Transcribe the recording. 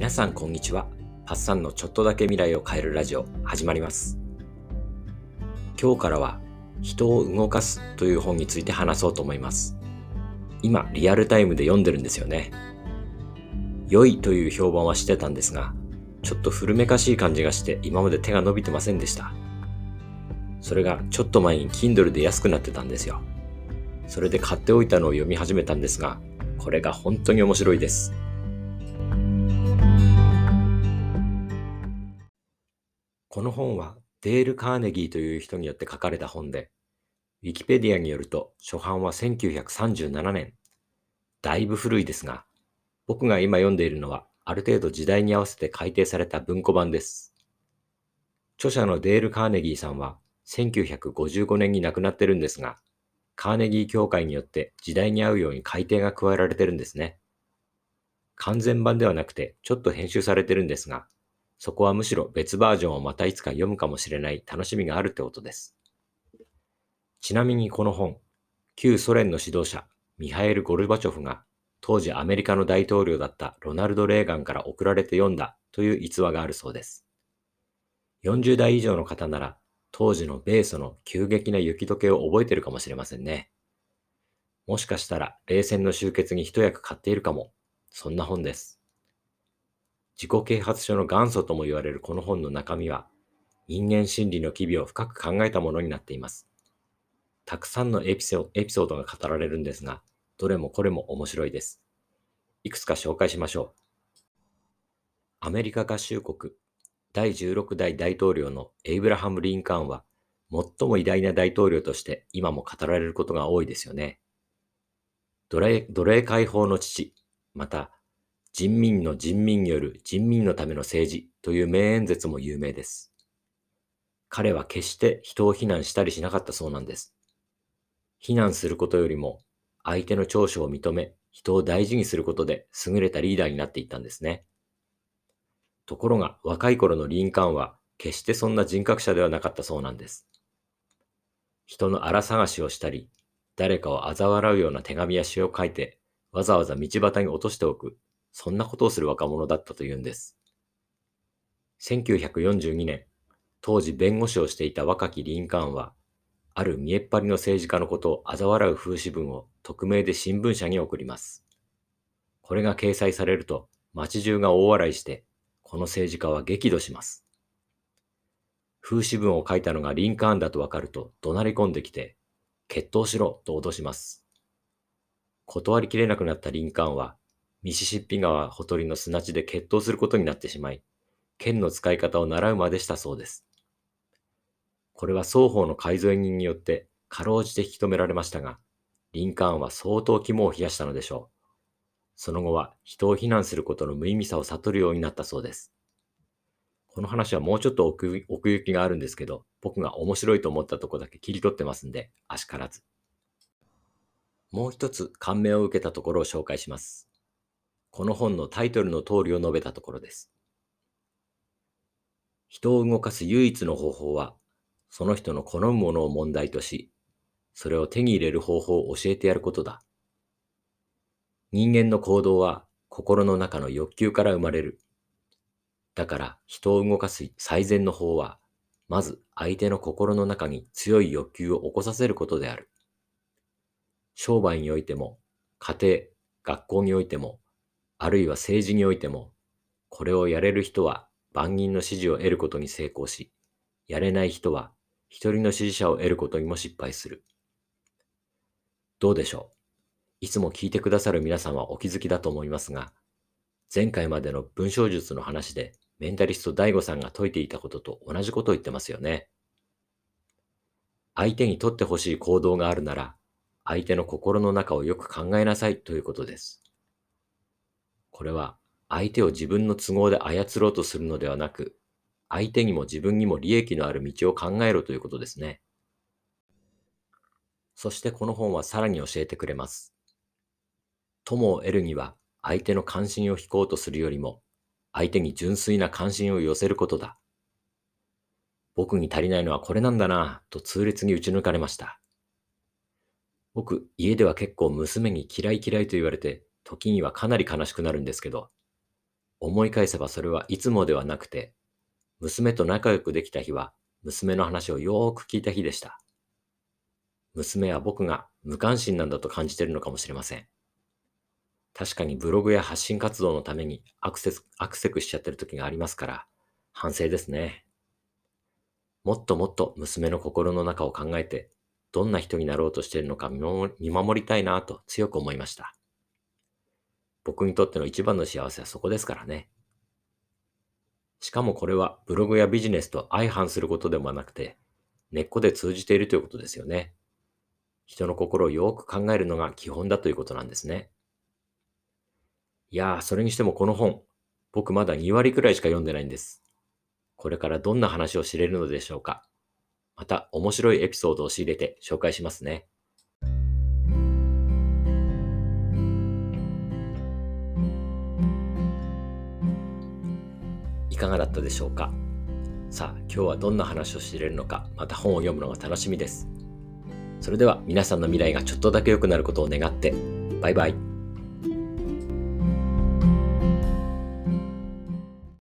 皆さんこんにちは。パッサンのちょっとだけ未来を変えるラジオ始まります。今日からは人を動かすという本について話そうと思います。今リアルタイムで読んでるんですよね。良いという評判はしてたんですが、ちょっと古めかしい感じがして今まで手が伸びてませんでした。それがちょっと前に Kindle で安くなってたんですよ。それで買っておいたのを読み始めたんですが、これが本当に面白いです。この本はデール・カーネギーという人によって書かれた本で、ウィキペディアによると初版は1937年。だいぶ古いですが、僕が今読んでいるのはある程度時代に合わせて改訂された文庫版です。著者のデール・カーネギーさんは1955年に亡くなってるんですが、カーネギー協会によって時代に合うように改訂が加えられてるんですね。完全版ではなくてちょっと編集されてるんですが、そこはむしろ別バージョンをまたいつか読むかもしれない楽しみがあるってことです。ちなみにこの本、旧ソ連の指導者、ミハエル・ゴルバチョフが当時アメリカの大統領だったロナルド・レーガンから送られて読んだという逸話があるそうです。40代以上の方なら当時の米ソの急激な雪解けを覚えてるかもしれませんね。もしかしたら冷戦の終結に一役買っているかも。そんな本です。自己啓発書の元祖とも言われるこの本の中身は、人間心理の機微を深く考えたものになっています。たくさんのエピソードが語られるんですが、どれもこれも面白いです。いくつか紹介しましょう。アメリカ合衆国第16代大統領のエイブラハム・リンカーンは、最も偉大な大統領として今も語られることが多いですよね。奴隷奴隷解放の父、また人民の人民による人民のための政治という名演説も有名です。彼は決して人を非難したりしなかったそうなんです。非難することよりも相手の長所を認め人を大事にすることで優れたリーダーになっていったんですね。ところが若い頃のリンカーンは決してそんな人格者ではなかったそうなんです。人の荒探しをしたり、誰かを嘲笑うような手紙や詩を書いてわざわざ道端に落としておくそんなことをする若者だったというんです。1942年、当時弁護士をしていた若きリンカーンは、ある見えっ張りの政治家のことを嘲笑う風刺文を匿名で新聞社に送ります。これが掲載されると、街中が大笑いして、この政治家は激怒します。風刺文を書いたのがリンカーンだとわかると怒鳴り込んできて、決闘しろと脅します。断りきれなくなったリンカーンはミシシッピ川ほとりの砂地で決闘することになってしまい、剣の使い方を習うまでしたそうです。これは双方の改造人によってかろうじて引き止められましたが、リンカーンは相当肝を冷やしたのでしょう。その後は人を非難することの無意味さを悟るようになったそうです。この話はもうちょっと奥行きがあるんですけど、僕が面白いと思ったとこだけ切り取ってますんで、あしからず。もう一つ感銘を受けたところを紹介します。この本のタイトルの通りを述べたところです。人を動かす唯一の方法は、その人の好むものを問題とし、それを手に入れる方法を教えてやることだ。人間の行動は心の中の欲求から生まれる。だから人を動かす最善の法は、まず相手の心の中に強い欲求を起こさせることである。商売においても、家庭、学校においても、あるいは政治においても、これをやれる人は万人の支持を得ることに成功し、やれない人は一人の支持者を得ることにも失敗する。どうでしょう？いつも聞いてくださる皆さんはお気づきだと思いますが、前回までの文章術の話でメンタリスト DAIGO さんが説いていたことと同じことを言ってますよね。相手にとってほしい行動があるなら、相手の心の中をよく考えなさいということです。これは相手を自分の都合で操ろうとするのではなく、相手にも自分にも利益のある道を考えろということですね。そしてこの本はさらに教えてくれます。友を得るには相手の関心を引こうとするよりも、相手に純粋な関心を寄せることだ。僕に足りないのはこれなんだなぁと痛烈に打ち抜かれました。僕、家では結構娘に嫌い嫌いと言われて時にはかなり悲しくなるんですけど、思い返せばそれはいつもではなくて、娘と仲良くできた日は、娘の話をよーく聞いた日でした。娘は僕が無関心なんだと感じているのかもしれません。確かにブログや発信活動のためにアクセス、アクセクしちゃってる時がありますから、反省ですね。もっともっと娘の心の中を考えて、どんな人になろうとしているのか見守りたいなと強く思いました。僕にとっての一番の幸せはそこですからね。しかもこれはブログやビジネスと相反することでもなくて、根っこで通じているということですよね。人の心をよく考えるのが基本だということなんですね。いやー、それにしてもこの本、僕まだ2割くらいしか読んでないんです。これからどんな話を知れるのでしょうか。また面白いエピソードを仕入れて紹介しますね。かがだったでしょうか？さあ、今日はどんな話を知れるのか、また本を読むのが楽しみです。それでは皆さんの未来がちょっとだけ良くなることを願って、バイバイ。